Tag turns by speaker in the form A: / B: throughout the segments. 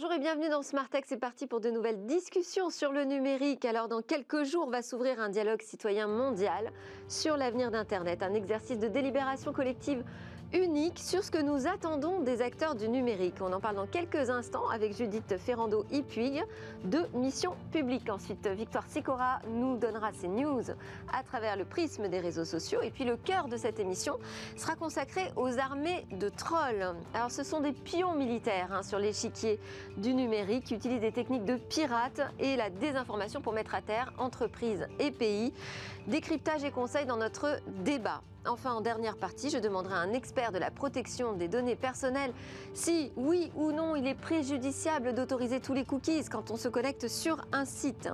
A: Bonjour et bienvenue dans Smart Tech. C'est parti pour de nouvelles discussions sur le numérique. Alors, dans quelques jours, va s'ouvrir un dialogue citoyen mondial sur l'avenir d'Internet, un exercice de délibération collective unique sur ce que nous attendons des acteurs du numérique. On en parle dans quelques instants avec Judith Ferrando-Ipuig de Mission Publique. Ensuite, Victoire Sicora nous donnera ses news à travers le prisme des réseaux sociaux. Et puis le cœur de cette émission sera consacré aux armées de trolls. Alors ce sont des pions militaires hein, sur l'échiquier du numérique qui utilisent des techniques de pirates et la désinformation pour mettre à terre entreprises et pays. Décryptage et conseils dans notre débat. Enfin, en dernière partie, je demanderai à un expert de la protection des données personnelles si, oui ou non, il est préjudiciable d'autoriser tous les cookies quand on se connecte sur un site.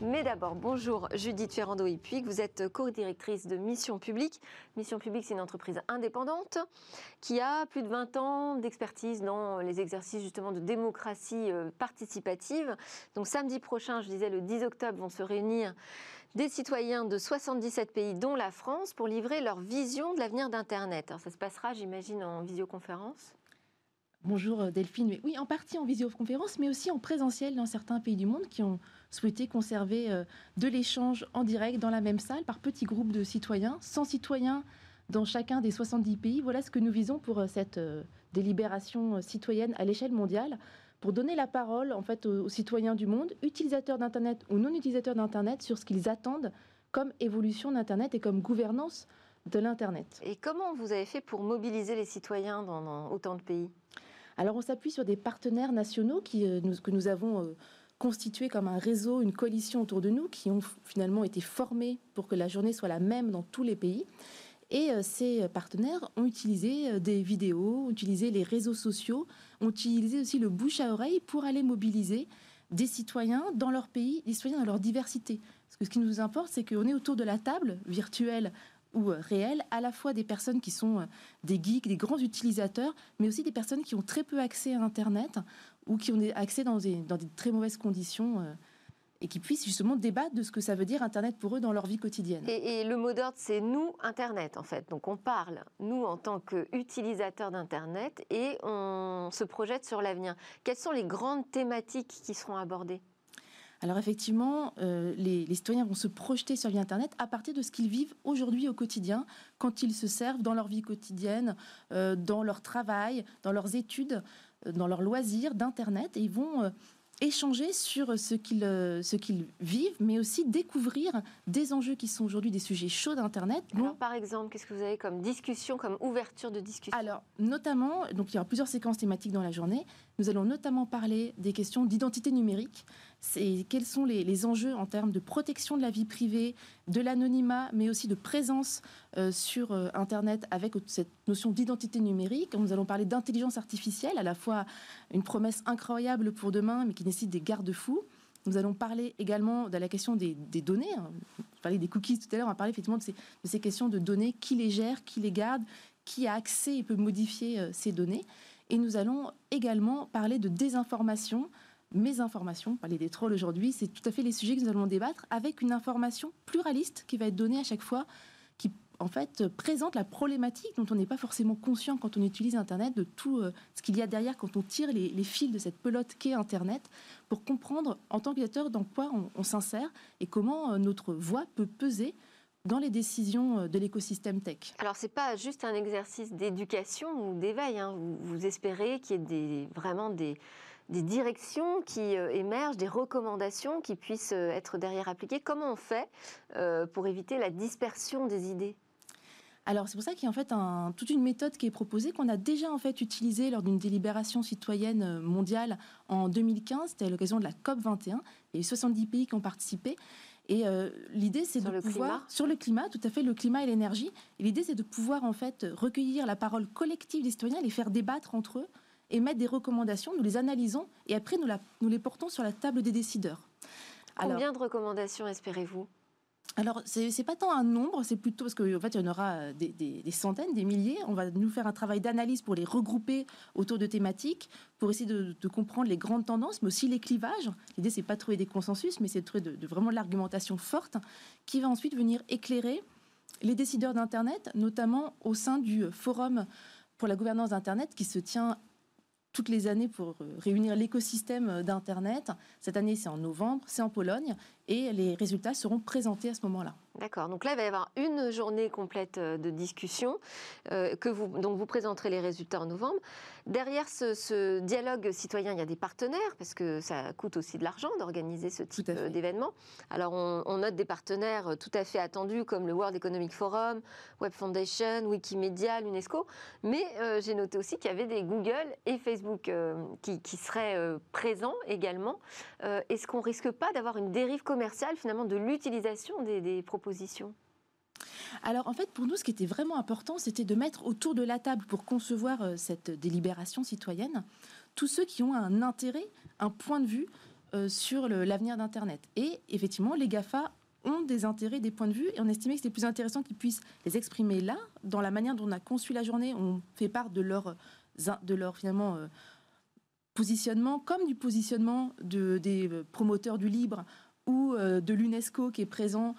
A: Mais d'abord, bonjour Judith ferrando Puig, vous êtes co-directrice de Mission Publique. Mission Publique, c'est une entreprise indépendante qui a plus de 20 ans d'expertise dans les exercices justement de démocratie euh, participative. Donc samedi prochain, je disais le 10 octobre, vont se réunir des citoyens de 77 pays, dont la France, pour livrer leur vision de l'avenir d'Internet. Alors ça se passera, j'imagine, en visioconférence?
B: Bonjour euh, Delphine. Oui, en partie en visioconférence, mais aussi en présentiel dans certains pays du monde qui ont souhaité conserver euh, de l'échange en direct dans la même salle par petits groupes de citoyens, 100 citoyens dans chacun des 70 pays. Voilà ce que nous visons pour euh, cette délibération citoyenne à l'échelle mondiale pour donner la parole en fait aux, citoyens du monde, utilisateurs d'Internet ou non utilisateurs d'Internet, sur ce qu'ils attendent comme évolution d'Internet et comme gouvernance de l'Internet.
A: Et comment vous avez fait pour mobiliser les citoyens dans, autant de pays?
B: Alors on s'appuie sur des partenaires nationaux qui, euh, que nous avons euh, constitués comme un réseau, une coalition autour de nous, qui ont finalement été formés pour que la journée soit la même dans tous les pays. Et euh, ces partenaires ont utilisé des vidéos, ont utilisé les réseaux sociaux, ont utilisé aussi le bouche à oreille pour aller mobiliser des citoyens dans leur pays, des citoyens dans leur diversité. Parce que ce qui nous importe, c'est qu'on est autour de la table virtuelle ou euh, réelle, à la fois des personnes qui sont des geeks, des grands utilisateurs, mais aussi des personnes qui ont très peu accès à Internet ou qui ont accès dans des, dans des très mauvaises conditions et qui puissent justement débattre de ce que ça veut dire Internet pour eux dans leur vie quotidienne.
A: Et, le mot d'ordre, c'est nous, Internet, en fait. Donc on parle, nous, en tant qu'utilisateurs d'Internet, et on se projette sur l'avenir. Quelles sont les grandes thématiques qui seront abordées?
B: Alors effectivement, euh, les, citoyens vont se projeter sur l'Internet à partir de ce qu'ils vivent aujourd'hui au quotidien, quand ils se servent dans leur vie quotidienne, euh, dans leur travail, dans leurs études, euh, dans leurs loisirs d'Internet. Et ils vont échanger sur ce qu'ils euh, ce qu'ils vivent, mais aussi découvrir des enjeux qui sont aujourd'hui des sujets chauds d'Internet.
A: Alors, par exemple, qu'est-ce que vous avez comme discussion, comme ouverture de discussion?
B: Alors, notamment, donc il y aura plusieurs séquences thématiques dans la journée. Nous allons notamment parler des questions d'identité numérique. Quels sont les, enjeux en termes de protection de la vie privée, de l'anonymat, mais aussi de présence euh, sur euh, Internet avec cette notion d'identité numérique? Nous allons parler d'intelligence artificielle, à la fois une promesse incroyable pour demain, mais qui nécessite des garde-fous. Nous allons parler également de la question des, données. On parlait des cookies tout à l'heure, on va parler effectivement de ces, de ces, questions de données, qui les gère, qui les garde, qui a accès et peut modifier euh, ces données. Et nous allons également parler de désinformation, mésinformation, parler des trolls aujourd'hui, c'est tout à fait les sujets que nous allons débattre avec une information pluraliste qui va être donnée à chaque fois, qui en fait présente la problématique dont on n'est pas forcément conscient quand on utilise Internet, de tout euh, ce qu'il y a derrière quand on tire les, fils de cette pelote qu'est Internet, pour comprendre en tant qu'utilisateur dans quoi on, s'insère et comment euh, notre voix peut peser dans les décisions euh, de l'écosystème tech
A: Alors, ce n'est pas juste un exercice d'éducation ou d'éveil. Hein. Vous, espérez qu'il y ait vraiment des, des directions qui euh, émergent, des recommandations qui puissent euh, être derrière appliquées. Comment on fait pour éviter la dispersion des idées?
B: Alors c'est pour ça qu'il y a en fait un, toute une méthode qui est proposée qu'on a déjà en fait utilisée lors d'une délibération citoyenne mondiale en 2015. C'était à l'occasion de la COP 21. Il y a eu 70 pays qui ont participé. Et euh, l'idée, c'est de pouvoir sur le climat, tout à fait, le climat et l'énergie. Et l'idée, c'est de pouvoir en fait recueillir la parole collective des citoyens, les faire débattre entre eux, et mettre des recommandations. Nous les analysons et après nous, la, nous les portons sur la table des décideurs.
A: Combien de recommandations espérez-vous?
B: Alors, ce n'est pas tant un nombre, c'est plutôt parce qu'en fait, il y en aura euh, des, centaines, des milliers. On va nous faire un travail d'analyse pour les regrouper autour de thématiques, pour essayer de, comprendre les grandes tendances, mais aussi les clivages. L'idée, c'est pas de trouver des consensus, mais c'est de trouver de, vraiment de l'argumentation forte qui va ensuite venir éclairer les décideurs d'Internet, notamment au sein du Forum pour la gouvernance d'Internet qui se tient toutes les années pour réunir l'écosystème d'Internet. Cette année, c'est en novembre, c'est en Pologne, et les résultats seront présentés à ce moment-là.
A: D'accord. Donc là, il va y avoir une journée complète euh, de discussion, euh, que vous, donc vous présenterez les résultats en novembre. Derrière ce, dialogue citoyen, il y a des partenaires, parce que ça coûte aussi de l'argent d'organiser ce type euh, d'événement. Alors on, note des partenaires tout à fait attendus, comme le World Economic Forum, Web Foundation, Wikimedia, l'UNESCO. Mais j'ai noté aussi qu'il y avait des Google et Facebook qui, qui, seraient présents également. Est-ce qu'on risque pas d'avoir une dérive commerciale finalement de l'utilisation des, des propositions
B: alors en fait, pour nous, ce qui était vraiment important, c'était de mettre autour de la table pour concevoir euh, cette délibération citoyenne tous ceux qui ont un intérêt, un point de vue euh, sur l'avenir d'Internet. Et effectivement, les GAFA ont des intérêts, des points de vue, et on estimait que c'était plus intéressant qu'ils puissent les exprimer là, dans la manière dont on a conçu la journée. On fait part de leur, finalement euh, positionnement, comme du positionnement de, des promoteurs du libre ou de l'UNESCO qui est présent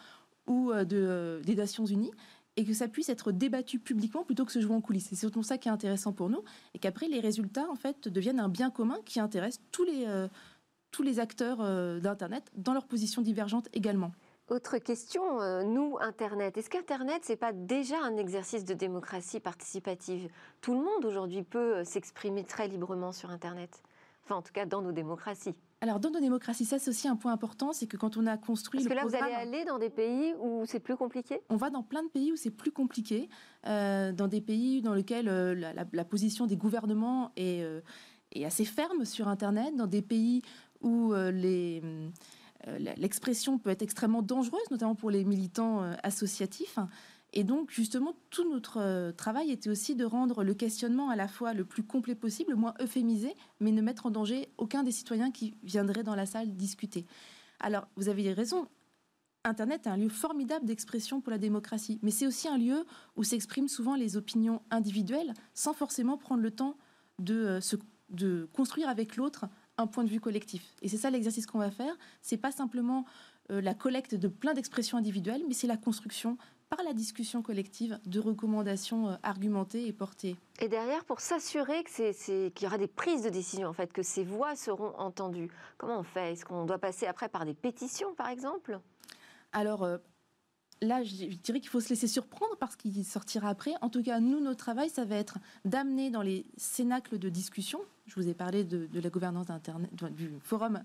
B: ou euh, euh, des Nations Unies et que ça puisse être débattu publiquement plutôt que se jouer en coulisses. C'est surtout ça qui est intéressant pour nous et qu'après les résultats en fait deviennent un bien commun qui intéresse tous les, euh, tous les acteurs d'Internet dans leurs positions divergentes également.
A: Autre question, nous, Internet, est-ce qu'Internet, c'est pas déjà un exercice de démocratie participative? Tout le monde aujourd'hui peut s'exprimer très librement sur Internet, enfin en tout cas dans nos démocraties.
B: Alors, dans nos démocraties, ça c'est aussi un point important, c'est que quand on a construit
A: Parce
B: que
A: là, vous allez aller dans des pays où c'est plus compliqué?
B: On va dans plein de pays où c'est plus compliqué, euh, dans des pays dans lesquels euh, la, position des gouvernements est, euh, est, assez ferme sur Internet, dans des pays où les l'expression peut être extrêmement dangereuse, notamment pour les militants associatifs. Et donc, justement, tout notre euh, travail était aussi de rendre le questionnement à la fois le plus complet possible, le moins euphémisé, mais ne mettre en danger aucun des citoyens qui viendraient dans la salle discuter. Alors, vous avez raison, Internet est un lieu formidable d'expression pour la démocratie, mais c'est aussi un lieu où s'expriment souvent les opinions individuelles sans forcément prendre le temps de, euh, construire avec l'autre un point de vue collectif. Et c'est ça l'exercice qu'on va faire. C'est pas simplement euh, la collecte de plein d'expressions individuelles, mais c'est la construction par la discussion collective de recommandations euh, argumentées et portées.
A: Et derrière, pour s'assurer qu'il y aura des prises de décision, en fait, que ces voix seront entendues, comment on fait? Est-ce qu'on doit passer après par des pétitions, par exemple?
B: Alors, euh, là, je dirais qu'il faut se laisser surprendre parce qu'il sortira après. En tout cas, nous, notre travail, ça va être d'amener dans les cénacles de discussion, je vous ai parlé de, de la gouvernance d'Internet, du forum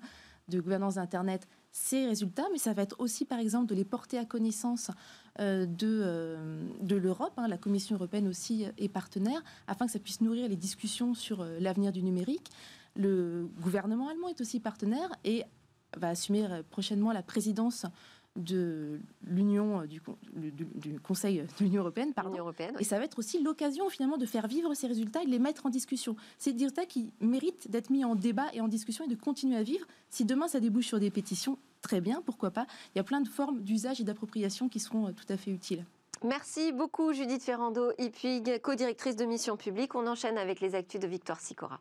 B: de gouvernance d'Internet, ces résultats, mais ça va être aussi, par exemple, de les porter à connaissance euh, de, euh, de l'Europe. Hein. la Commission européenne aussi est partenaire, afin que ça puisse nourrir les discussions sur euh, l'avenir du numérique. Le gouvernement allemand est aussi partenaire et va assumer prochainement la présidence de l'Union du, du, Conseil de l'Union européenne, pardon.
A: européenne
B: Et ça va être aussi l'occasion finalement de faire vivre ces résultats et de les mettre en discussion. C'est des résultats qui méritent d'être mis en débat et en discussion et de continuer à vivre. Si demain ça débouche sur des pétitions, très bien, pourquoi pas. Il y a plein de formes d'usage et d'appropriation qui seront euh, tout à fait utiles.
A: Merci beaucoup Judith Ferrando, et puis co-directrice de Mission Publique. On enchaîne avec les actus de Victoire Sicora.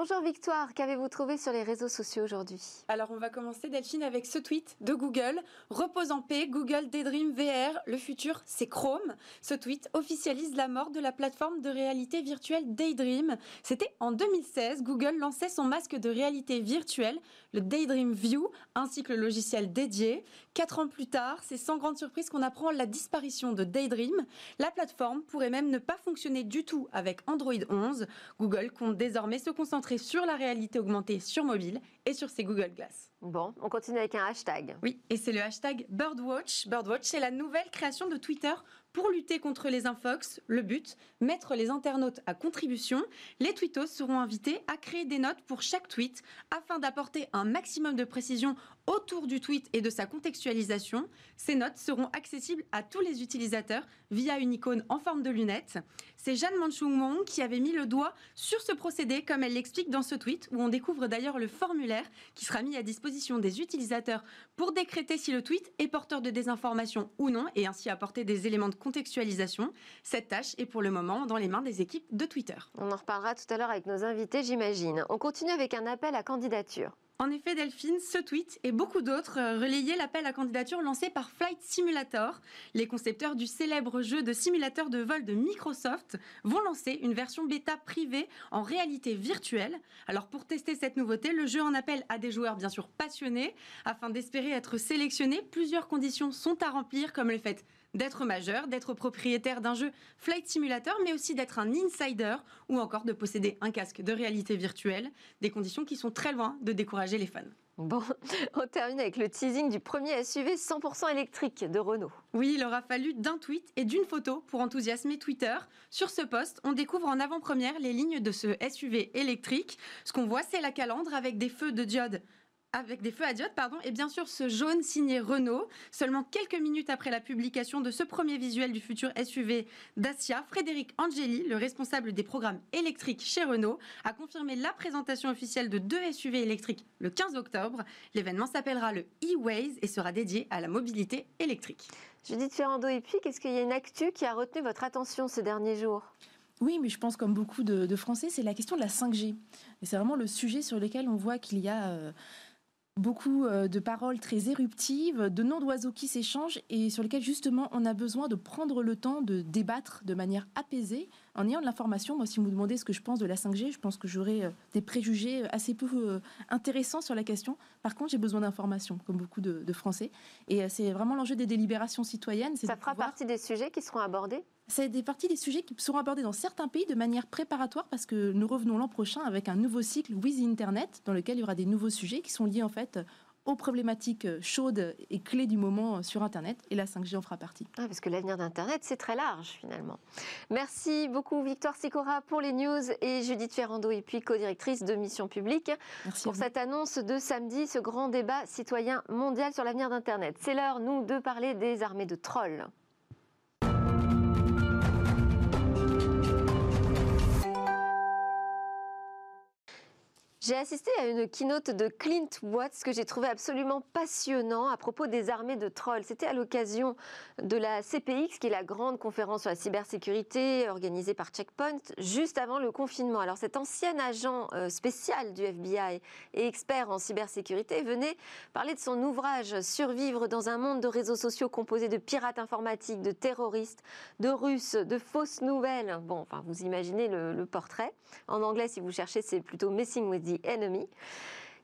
A: Bonjour Victoire, qu'avez-vous trouvé sur les réseaux sociaux aujourd'hui?
C: Alors on va commencer Delphine avec ce tweet de Google. Repose en paix, Google Daydream VR, le futur c'est Chrome. Ce tweet officialise la mort de la plateforme de réalité virtuelle Daydream. C'était en 2016, Google lançait son masque de réalité virtuelle, le Daydream View, ainsi que le logiciel dédié. Quatre ans plus tard, c'est sans grande surprise qu'on apprend la disparition de Daydream. La plateforme pourrait même ne pas fonctionner du tout avec Android 11. Google compte désormais se concentrer sur la réalité augmentée sur mobile et sur ses Google Glass.
A: Bon, on continue avec un hashtag.
C: Oui, et c'est le hashtag Birdwatch. Birdwatch, c'est la nouvelle création de Twitter pour lutter contre les infox, le but, mettre les internautes à contribution. Les tweetos seront invités à créer des notes pour chaque tweet afin d'apporter un maximum de précision autour du tweet et de sa contextualisation. Ces notes seront accessibles à tous les utilisateurs via une icône en forme de lunette. C'est Jeanne Manchung qui avait mis le doigt sur ce procédé, comme elle l'explique dans ce tweet, où on découvre d'ailleurs le formulaire qui sera mis à disposition des utilisateurs pour décréter si le tweet est porteur de désinformation ou non, et ainsi apporter des éléments de contextualisation. Cette tâche est pour le moment dans les mains des équipes de Twitter.
A: On en reparlera tout à l'heure avec nos invités, j'imagine. On continue avec un appel à candidature.
C: En effet, Delphine, ce tweet et beaucoup d'autres euh, relayaient l'appel à candidature lancé par Flight Simulator. Les concepteurs du célèbre jeu de simulateur de vol de Microsoft vont lancer une version bêta privée en réalité virtuelle. Alors pour tester cette nouveauté, le jeu en appelle à des joueurs bien sûr passionnés. Afin d'espérer être sélectionnés, plusieurs conditions sont à remplir comme le fait d'être majeur, d'être propriétaire d'un jeu Flight Simulator, mais aussi d'être un insider ou encore de posséder un casque de réalité virtuelle, des conditions qui sont très loin de décourager les fans.
A: Bon, on termine avec le teasing du premier SUV 100% électrique de Renault.
C: Oui, il aura fallu d'un tweet et d'une photo pour enthousiasmer Twitter. Sur ce poste, on découvre en avant-première les lignes de ce SUV électrique. Ce qu'on voit, c'est la calandre avec des feux de diode avec des feux à diode, pardon, et bien sûr ce jaune signé Renault. Seulement quelques minutes après la publication de ce premier visuel du futur SUV Dacia, Frédéric Angeli, le responsable des programmes électriques chez Renault, a confirmé la présentation officielle de deux SUV électriques le 15 octobre. L'événement s'appellera le e-Waze et sera dédié à la mobilité électrique.
A: Judith Ferrando, et puis, qu'est-ce qu'il y a une actu qui a retenu votre attention ces derniers jours?
B: Oui, mais je pense comme beaucoup de, Français, c'est la question de la 5G. Et c'est vraiment le sujet sur lequel on voit qu'il y a... Euh, beaucoup euh, de paroles très éruptives, de noms d'oiseaux qui s'échangent et sur lesquels justement on a besoin de prendre le temps de débattre de manière apaisée en ayant de l'information. Moi, si vous me demandez ce que je pense de la 5G, je pense que j'aurai euh, des préjugés euh, assez peu intéressants sur la question. Par contre, j'ai besoin d'informations, comme beaucoup de, Français. Et c'est vraiment l'enjeu des délibérations citoyennes.
A: Ça fera partie des sujets qui seront abordés?
B: C'est des parties des sujets qui seront abordés dans certains pays de manière préparatoire parce que nous revenons l'an prochain avec un nouveau cycle With Internet dans lequel il y aura des nouveaux sujets qui sont liés en fait aux problématiques chaudes et clés du moment sur Internet. Et la 5G en fera partie.
A: Ah, parce que l'avenir d'Internet, c'est très large finalement. Merci beaucoup Victoire Sicora pour les news et Judith Ferrando et puis co-directrice de Mission Publique pour cette annonce de samedi, ce grand débat citoyen mondial sur l'avenir d'Internet. C'est l'heure, nous, de parler des armées de trolls. J'ai assisté à une keynote de Clint Watts que j'ai trouvé absolument passionnant à propos des armées de trolls. C'était à l'occasion de la CPX, qui est la grande conférence sur la cybersécurité organisée par Checkpoint, juste avant le confinement. Alors cet ancien agent euh, spécial du FBI et expert en cybersécurité venait parler de son ouvrage Survivre dans un monde de réseaux sociaux composé de pirates informatiques, de terroristes, de Russes, de fausses nouvelles. Bon, enfin, vous imaginez le, le portrait. En anglais, si vous cherchez, c'est plutôt Messing with the Enemy.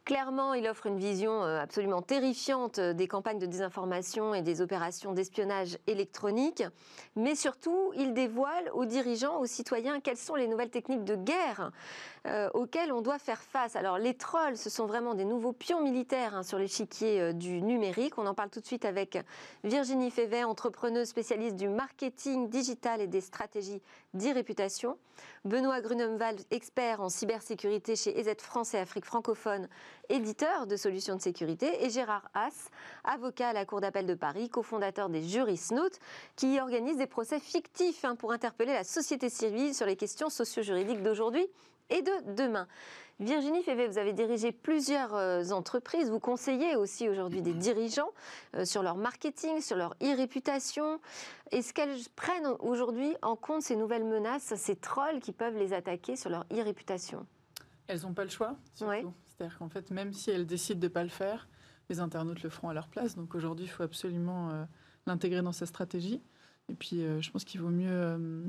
A: Clairement, il offre une vision euh, absolument terrifiante euh, des campagnes de désinformation et des opérations d'espionnage électronique, mais surtout, il dévoile aux dirigeants, aux citoyens, quelles sont les nouvelles techniques de guerre euh, auxquelles on doit faire face. Alors, les trolls, ce sont vraiment des nouveaux pions militaires hein, sur l'échiquier du numérique. On en parle tout de suite avec Virginie Févet, entrepreneuse spécialiste du marketing digital et des stratégies d'e-réputation. Benoît Grunemwald, expert en cybersécurité chez EZ France et Afrique francophone, éditeur de solutions de sécurité, et Gérard Haas, avocat à la Cour d'appel de Paris, cofondateur des Jurisnotes, qui organise des procès fictifs hein, pour interpeller la société civile sur les questions socio-juridiques d'aujourd'hui et de demain. Virginie Févé, vous avez dirigé plusieurs euh, entreprises. Vous conseillez aussi aujourd'hui des dirigeants euh, sur leur marketing, sur leur e-réputation. Est-ce qu'elles prennent aujourd'hui en compte ces nouvelles menaces, ces trolls qui peuvent les attaquer sur leur e-réputation
D: Elles n'ont pas le choix, surtout. C'est-à-dire qu'en fait, même si elles décident de ne pas le faire, les internautes le feront à leur place. Donc aujourd'hui, il faut absolument euh, l'intégrer dans sa stratégie. Et puis, euh, je pense qu'il vaut mieux euh,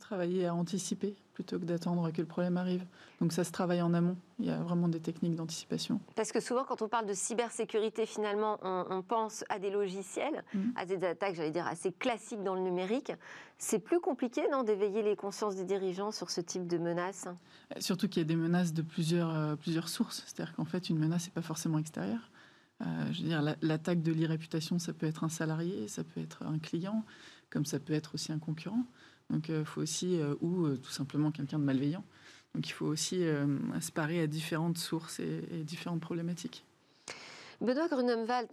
D: travailler à anticiper plutôt que d'attendre que le problème arrive. Donc, ça se travaille en amont. Il y a vraiment des techniques d'anticipation.
A: Parce que souvent, quand on parle de cybersécurité, finalement, on, pense à des logiciels, mmh. à des attaques, j'allais dire, assez classiques dans le numérique. C'est plus compliqué, non, d'éveiller les consciences des dirigeants sur ce type de menaces?
D: Euh, Surtout qu'il y a des menaces de plusieurs, plusieurs sources. C'est-à-dire qu'en fait, une menace n'est pas forcément extérieure. je veux dire, l'attaque de l'irréputation, ça peut être un salarié, ça peut être un client, comme ça peut être aussi un concurrent. Donc il euh, faut aussi, euh, ou euh, tout simplement quelqu'un de malveillant. Donc il faut aussi se parer à différentes sources et, différentes problématiques.
A: Benoît Grunemwald,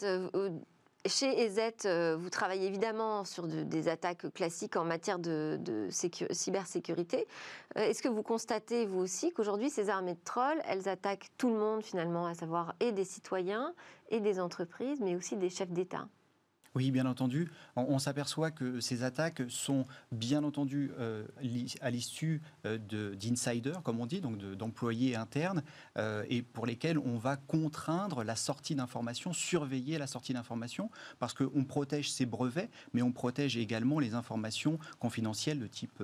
A: chez EZ, vous travaillez évidemment sur des attaques classiques en matière de, cybersécurité. Est-ce que vous constatez, vous aussi, qu'aujourd'hui, ces armées de trolls, elles attaquent tout le monde finalement, à savoir et des citoyens et des entreprises, mais aussi des chefs d'État?
E: Oui, bien entendu. On, s'aperçoit que ces attaques sont bien entendu euh, à l'issue euh, d'insiders, comme on dit, donc d'employés internes, euh, et pour lesquels on va contraindre la sortie d'informations, surveiller la sortie d'informations, parce qu'on protège ces brevets, mais on protège également les informations confidentielles de type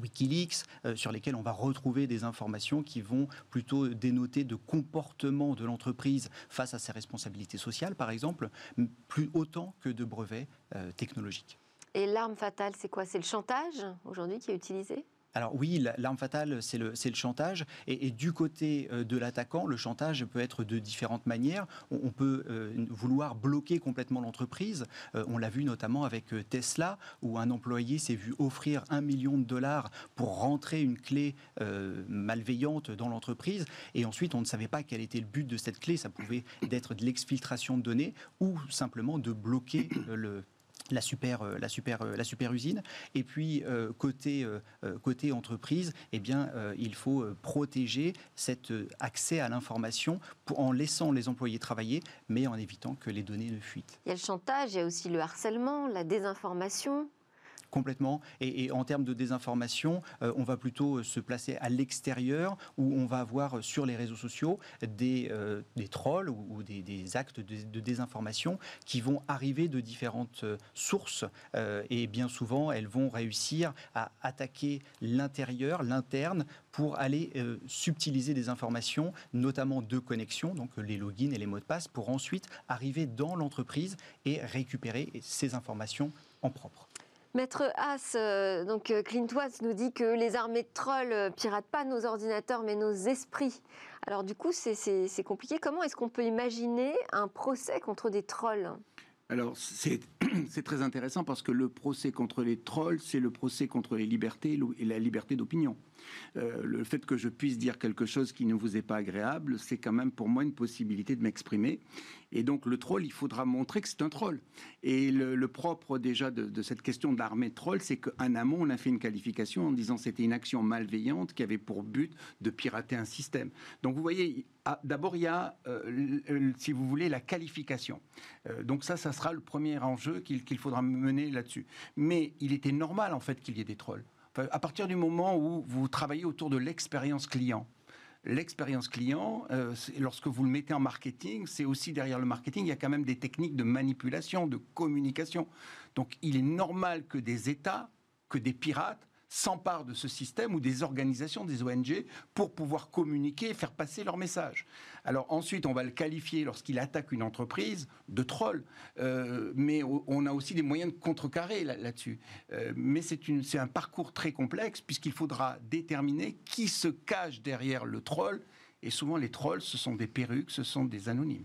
E: Wikileaks, euh, sur lesquels on va retrouver des informations qui vont plutôt dénoter de comportement de l'entreprise face à ses responsabilités sociales, par exemple, plus autant que de brevets euh, technologiques.
A: Et l'arme fatale, c'est quoi? C'est le chantage aujourd'hui qui est utilisé?
E: Alors oui, l'arme fatale, c'est le, chantage. Et, du côté euh, de l'attaquant, le chantage peut être de différentes manières. On, peut euh, vouloir bloquer complètement l'entreprise. Euh, on l'a vu notamment avec Tesla, où un employé s'est vu offrir un million de dollars pour rentrer une clé malveillante dans l'entreprise. Et ensuite, on ne savait pas quel était le but de cette clé. Ça pouvait être de l'exfiltration de données ou simplement de bloquer le la super, euh, la super, euh, la super usine. Et puis euh, côté, côté entreprise, eh bien, il faut protéger cet accès à l'information en laissant les employés travailler, mais en évitant que les données ne fuitent.
A: Il y a le chantage, il y a aussi le harcèlement, la désinformation
E: complètement. Et, en termes de désinformation, euh, on va plutôt euh, se placer à l'extérieur, où on va avoir euh, sur les réseaux sociaux des, des trolls ou, des, actes de, désinformation qui vont arriver de différentes sources. et bien souvent, elles vont réussir à attaquer l'intérieur, l'interne, pour aller subtiliser des informations, notamment de connexion, donc les logins et les mots de passe, pour ensuite arriver dans l'entreprise et récupérer ces informations en propre.
A: Maître Haas, euh, donc euh, Clint nous dit que les armées de trolls euh, piratent pas nos ordinateurs mais nos esprits. Alors du coup, c'est compliqué. Comment est-ce qu'on peut imaginer un procès contre des trolls?
F: Alors, c'est très intéressant parce que le procès contre les trolls, c'est le procès contre les libertés et la liberté d'opinion. Euh, le fait que je puisse dire quelque chose qui ne vous est pas agréable, c'est quand même pour moi une possibilité de m'exprimer. Et donc le troll, il faudra montrer que c'est un troll. Et le, propre déjà de, cette question d'armée troll, c'est qu'en amont, on a fait une qualification en disant c'était une action malveillante qui avait pour but de pirater un système. Donc vous voyez, ah, d'abord il y a, euh, si vous voulez, la qualification. Euh, donc ça, ça sera le premier enjeu qu'il faudra mener là-dessus. Mais il était normal en fait qu'il y ait des trolls à partir du moment où vous travaillez autour de l'expérience client, l'expérience client, euh, lorsque vous le mettez en marketing, c'est aussi derrière le marketing, il y a quand même des techniques de manipulation, de communication. Donc il est normal que des États, que des pirates s'emparent de ce système ou des organisations, des ONG, pour pouvoir communiquer et faire passer leur message. Alors ensuite, on va le qualifier lorsqu'il attaque une entreprise de troll, euh, mais on a aussi des moyens de contrecarrer là-dessus. Euh, mais c'est un parcours très complexe puisqu'il faudra déterminer qui se cache derrière le troll. Et souvent, les trolls, ce sont des perruques, ce sont des anonymes.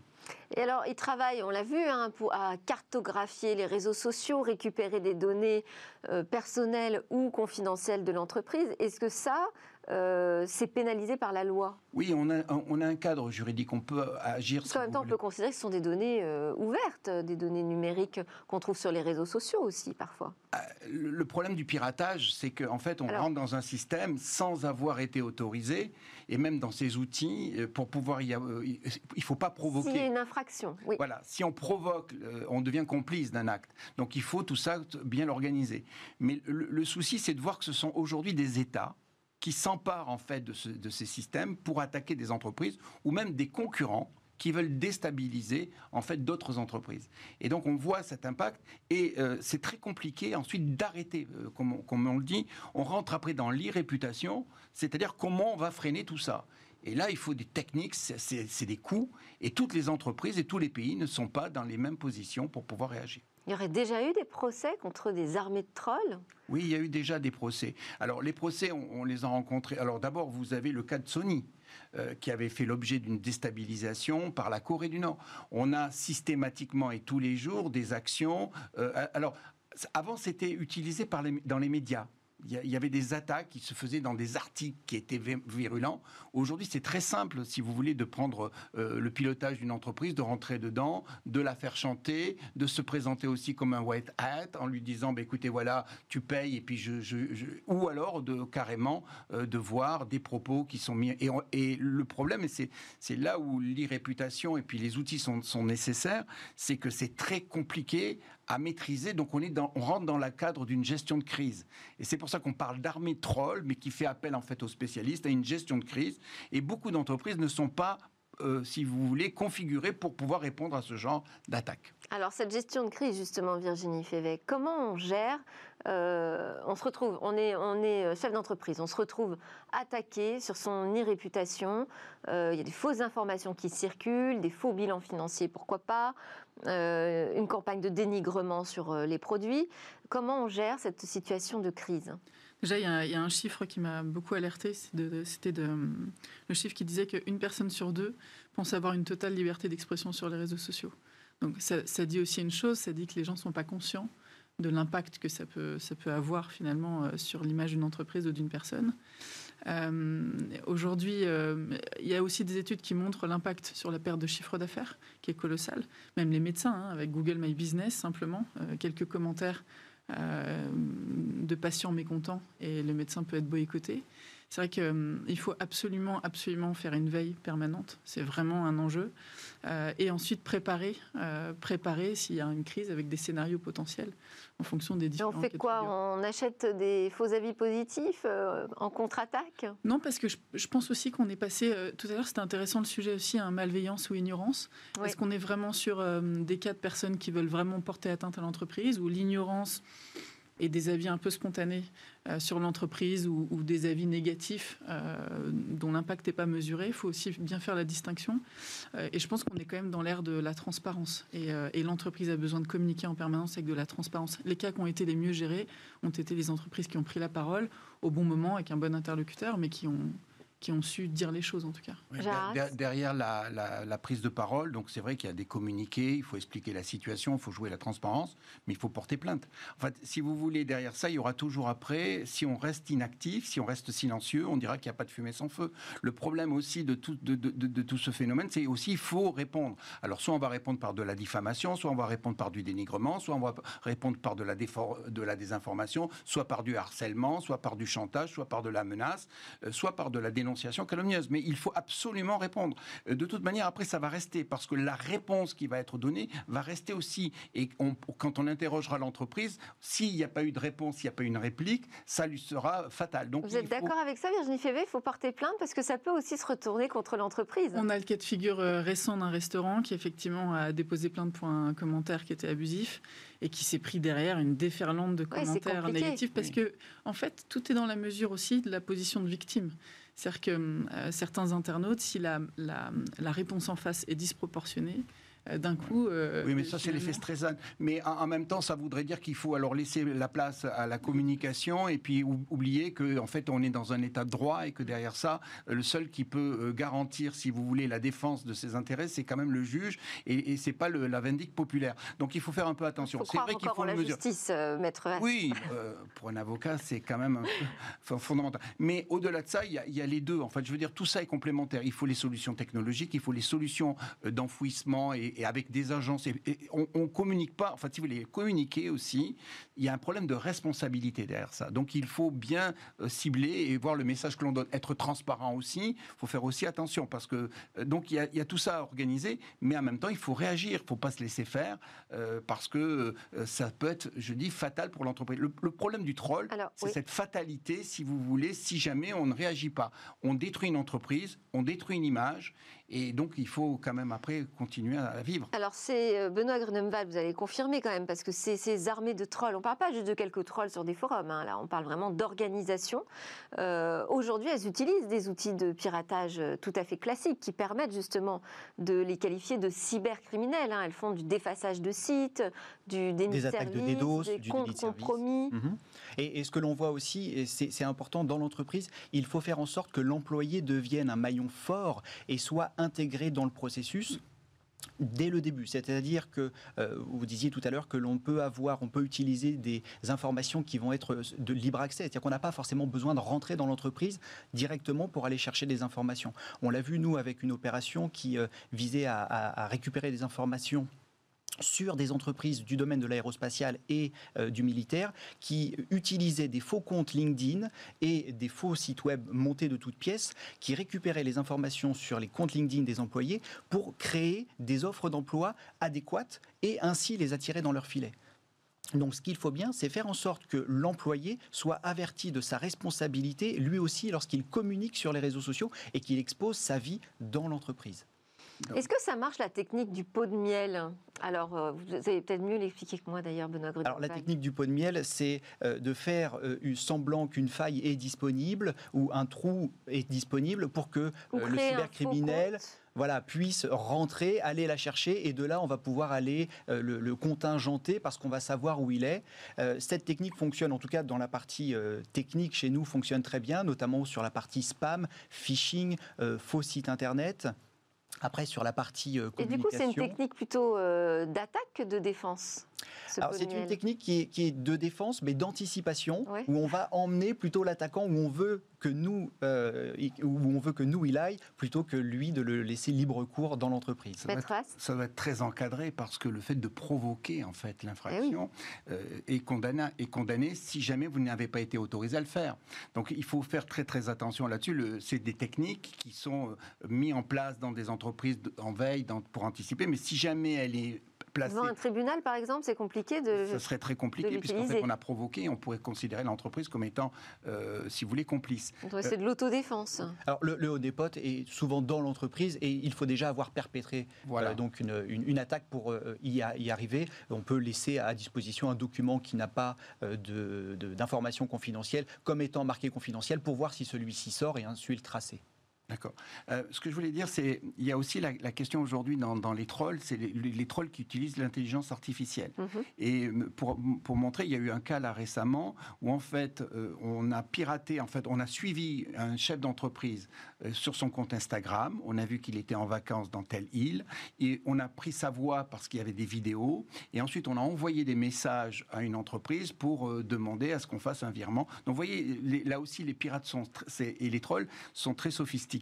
A: Et alors, ils travaillent, on l'a vu, hein, pour, à cartographier les réseaux sociaux, récupérer des données euh, personnelles ou confidentielles de l'entreprise. Est-ce que ça, euh, c'est pénalisé par la loi?
F: Oui, on a, on a un cadre juridique, on peut agir.
A: en même temps, on peut considérer que ce sont des données euh, ouvertes, des données numériques qu'on trouve sur les réseaux sociaux aussi parfois.
F: Ah, le problème du piratage, c'est qu'en fait, on rentre dans un système sans avoir été autorisé, et même dans ces outils, euh, pour pouvoir y il ne faut pas provoquer.
A: S'il y a une infraction, oui.
F: Voilà, si on provoque, on devient complice d'un acte. Donc il faut tout ça bien l'organiser. Mais le souci, c'est de voir que ce sont aujourd'hui des États qui s'emparent en fait de, ces systèmes pour attaquer des entreprises ou même des concurrents qui veulent déstabiliser en fait d'autres entreprises. Et donc on voit cet impact et euh, c'est très compliqué ensuite d'arrêter, euh, comme, comme, on le dit. On rentre après dans l'irréputation, c'est-à-dire comment on va freiner tout ça. Et là, il faut des techniques, c'est des coûts, et toutes les entreprises et tous les pays ne sont pas dans les mêmes positions pour pouvoir réagir.
A: Il y aurait déjà eu des procès contre des armées de trolls?
F: Oui, il y a eu déjà des procès. Alors les procès, on, les a rencontrés. Alors d'abord, vous avez le cas de Sony. Euh, qui avait fait l'objet d'une déstabilisation par la Corée du Nord. On a systématiquement et tous les jours des actions. Euh, alors, avant, c'était utilisé dans les médias Il y, avait des attaques qui se faisaient dans des articles qui étaient virulents. Aujourd'hui, c'est très simple, si vous voulez, de prendre euh, le pilotage d'une entreprise, de rentrer dedans, de la faire chanter, de se présenter aussi comme un white hat en lui disant, bah, écoutez, voilà, tu payes et puis je, ou alors de carrément euh, de voir des propos qui sont mis. Et, le problème, et c'est là où l'irréputation et puis les outils sont, sont nécessaires, c'est que c'est très compliqué à maîtriser. Donc on, est dans, on rentre dans le cadre d'une gestion de crise. Et c'est pour ça qu'on parle d'armée troll, mais qui fait appel en fait aux spécialistes, à une gestion de crise. Et beaucoup d'entreprises ne sont pas, euh, si vous voulez, configurées pour pouvoir répondre à ce genre d'attaque.
A: Alors cette gestion de crise, justement, Virginie Févec, comment on gère euh, On se retrouve, on est, euh, chef d'entreprise, on se retrouve attaqué sur son irréputation. Il y a des fausses informations qui circulent, des faux bilans financiers, pourquoi pas, une campagne de dénigrement sur les produits. Comment on gère cette situation de crise?
D: Déjà, il y, a un- chiffre qui m'a beaucoup alerté. C'était le chiffre qui disait qu'une personne sur deux pense avoir une totale liberté d'expression sur les réseaux sociaux. Donc ça, dit aussi une chose, ça dit que les gens ne sont pas conscients de l'impact que ça peut, avoir finalement euh, sur l'image d'une entreprise ou d'une personne. Euh, Aujourd'hui, euh, il y a aussi des études qui montrent l'impact sur la perte de chiffre d'affaires, qui est colossal. Même les médecins, hein, avec Google My Business, simplement, quelques commentaires de patients mécontents et le médecin peut être boycotté. C'est vrai qu'il faut absolument, absolument faire une veille permanente. C'est vraiment un enjeu. Euh, et ensuite préparer, euh, préparer s'il y a une crise avec des scénarios potentiels en fonction des
A: Et
D: différents
A: On
D: cas
A: fait quoi? On achète des faux avis positifs euh, en contre-attaque?
D: Non, parce que je, je pense aussi qu'on est passé. tout à l'heure, c'était intéressant le sujet aussi, hein, malveillance ou ignorance.
A: Oui.
D: Est-ce qu'on est vraiment sur des cas de personnes qui veulent vraiment porter atteinte à l'entreprise ou l'ignorance et des avis un peu spontanés euh, sur l'entreprise ou, des avis négatifs euh, dont l'impact n'est pas mesuré. Il faut aussi bien faire la distinction. Euh, et je pense qu'on est quand même dans l'ère de la transparence. Et l'entreprise a besoin de communiquer en permanence avec de la transparence. Les cas qui ont été les mieux gérés ont été les entreprises qui ont pris la parole au bon moment avec un bon interlocuteur, mais qui ont, qui ont su dire les choses en tout cas.
F: Oui, der- derrière la, la- la prise de parole, donc c'est vrai qu'il y a des communiqués, il faut expliquer la situation, il faut jouer la transparence, mais il faut porter plainte. En fait, si vous voulez, derrière ça, il y aura toujours après, si on reste inactif, si on reste silencieux, on dira qu'il n'y a pas de fumée sans feu. Le problème aussi de tout, de, de- de- de tout ce phénomène, c'est aussi il faut répondre. Alors soit on va répondre par de la diffamation, soit on va répondre par du dénigrement, soit on va répondre par de la, défor- de la désinformation, soit par du harcèlement, soit par du chantage, soit par de la menace, euh, soit par de la dénonciation calomnieuse. Mais il faut absolument répondre. Euh, De toute manière, après, ça va rester parce que la réponse qui va être donnée va rester aussi. Et on- quand on interrogera l'entreprise, s'il n'y a pas eu de réponse, s'il n'y a pas eu une réplique, ça lui sera fatal. Donc,
A: Vous êtes
F: faut-
A: d'accord avec ça, Virginie Févé Il faut porter plainte parce que ça peut aussi se retourner contre l'entreprise.
D: On a le cas de figure euh, récent d'un restaurant qui effectivement a déposé plainte pour un commentaire qui était abusif et qui s'est pris derrière une déferlante de commentaires négatifs parce
F: Oui.
D: que en fait tout est dans la mesure aussi de la position de victime. C'est-à-dire que euh, certains internautes, si la, réponse en face est disproportionnée, d'un coup. euh,
F: Oui, mais ça, c'est l'effet Streisand. Mais en, en même temps, ça voudrait dire qu'il faut alors laisser la place à la communication et puis ou- oublier que en fait, on est dans un état de droit et que derrière ça, euh, le seul qui peut euh, garantir, si vous voulez, la défense de ses intérêts, c'est quand même le juge et, et c'est pas le- la vindicte populaire. Donc, il faut faire un peu attention. C'est vrai qu'il faut
A: en la
F: mesurer.
A: justice, euh, maître Vasse.
F: Oui, euh, pour un avocat, c'est quand même un peu fondamental. Mais au-delà de ça, il y, y a les deux. En fait, je veux dire, tout ça est complémentaire. Il faut les solutions technologiques, il faut les solutions euh, d'enfouissement et, et avec des agences. Et, et on, on communique pas. Enfin, si vous voulez communiquer aussi, il y a un problème de responsabilité derrière ça. Donc, il faut bien euh, cibler et voir le message que l'on donne. Être transparent aussi. Il faut faire aussi attention parce que euh, donc il y, a, il y a tout ça à organiser, mais en même temps, il faut réagir. Il faut pas se laisser faire euh, parce que ça peut être, je dis, fatal pour l'entreprise. Le, le problème du troll, c'est
A: oui.
F: cette fatalité, si vous voulez, si jamais on ne réagit pas. On détruit une entreprise, on détruit une image, et donc il faut quand même après continuer à, vivre.
A: Alors c'est euh, Benoît Grunemwald, vous allez confirmer quand même, parce que c'est ces armées de trolls, on ne parle pas juste de quelques trolls sur des forums, hein, là on parle vraiment d'organisation. Euh, Aujourd'hui, elles utilisent des outils de piratage euh, tout à fait classiques qui permettent justement de les qualifier de cybercriminels. hein. Elles font du défaçage de sites, du déni
E: Des
A: de
E: attaques de DDoS,
A: des
E: du
A: comptes
E: délit de
A: compromis.
E: Mhm. Et, et ce que l'on voit aussi, c'est important dans l'entreprise, il faut faire en sorte que l'employé devienne un maillon fort et soit intégré dans le processus dès le début. C'est-à-dire que euh, vous disiez tout à l'heure que l'on peut avoir, on peut utiliser des informations qui vont être de libre accès. C'est-à-dire qu'on n'a pas forcément besoin de rentrer dans l'entreprise directement pour aller chercher des informations. On l'a vu, nous, avec une opération qui euh, visait à récupérer des informations sur des entreprises du domaine de l'aérospatial et euh, du militaire qui utilisaient des faux comptes LinkedIn et des faux sites web montés de toutes pièces qui récupéraient les informations sur les comptes LinkedIn des employés pour créer des offres d'emploi adéquates et ainsi les attirer dans leur filet. Donc ce qu'il faut bien, c'est faire en sorte que l'employé soit averti de sa responsabilité, lui aussi, lorsqu'il communique sur les réseaux sociaux et qu'il expose sa vie dans l'entreprise.
A: Est-ce que ça marche la technique du pot de miel? Alors, euh, vous allez peut-être mieux l'expliquer que moi d'ailleurs, Benoît Grudin.
E: Alors, la technique du pot de miel, c'est euh, de faire euh, semblant qu'une faille est disponible ou un trou est disponible pour que le cybercriminel voilà, puisse rentrer, aller la chercher, et de là, on va pouvoir aller le, contingenter parce qu'on va savoir où il est. cette technique fonctionne, en tout cas dans la partie technique chez nous, fonctionne très bien, notamment sur la partie spam, phishing, faux site internet. Après, sur la partie communication... Euh, et du coup,
A: c'est une technique plutôt euh, d'attaque que de défense
E: c'est une technique qui est, de défense, mais d'anticipation, où on va emmener plutôt l'attaquant où on veut que nous, euh, où on veut que nous il aille, plutôt que lui de le laisser libre cours dans l'entreprise.
F: Ça, ça, va être très encadré parce que le fait de provoquer en fait l'infraction eh est, condamné, est condamné si jamais vous n'avez pas été autorisé à le faire. Donc il faut faire très très attention là-dessus. C'est des techniques qui sont mises en place dans des entreprises en veille pour anticiper, mais si jamais elle est
A: Devant un tribunal, par exemple, c'est compliqué de.
F: Ce serait très compliqué, puisqu'en fait, on a provoqué, on pourrait considérer l'entreprise comme étant, euh, si vous voulez, complice.
A: C'est de l'autodéfense.
E: Alors, le, haut des potes est souvent dans l'entreprise et il faut déjà avoir perpétré voilà. Euh, donc une, une, attaque pour euh, y, y, arriver. On peut laisser à disposition un document qui n'a pas d'informations de, confidentielles comme étant marqué confidentiel pour voir si celui-ci sort et ensuite le tracer.
F: D'accord. Euh, ce que je voulais dire, c'est il y a aussi la, question aujourd'hui dans, les trolls, c'est les, trolls qui utilisent l'intelligence artificielle. Mhm. Et pour, pour, montrer, il y a eu un cas là récemment où en fait euh, on a piraté, en fait on a suivi un chef d'entreprise euh, sur son compte Instagram. On a vu qu'il était en vacances dans telle île et on a pris sa voix parce qu'il y avait des vidéos. Et ensuite on a envoyé des messages à une entreprise pour demander à ce qu'on fasse un virement. Donc vous voyez, là aussi les pirates sont et les trolls sont très sophistiqués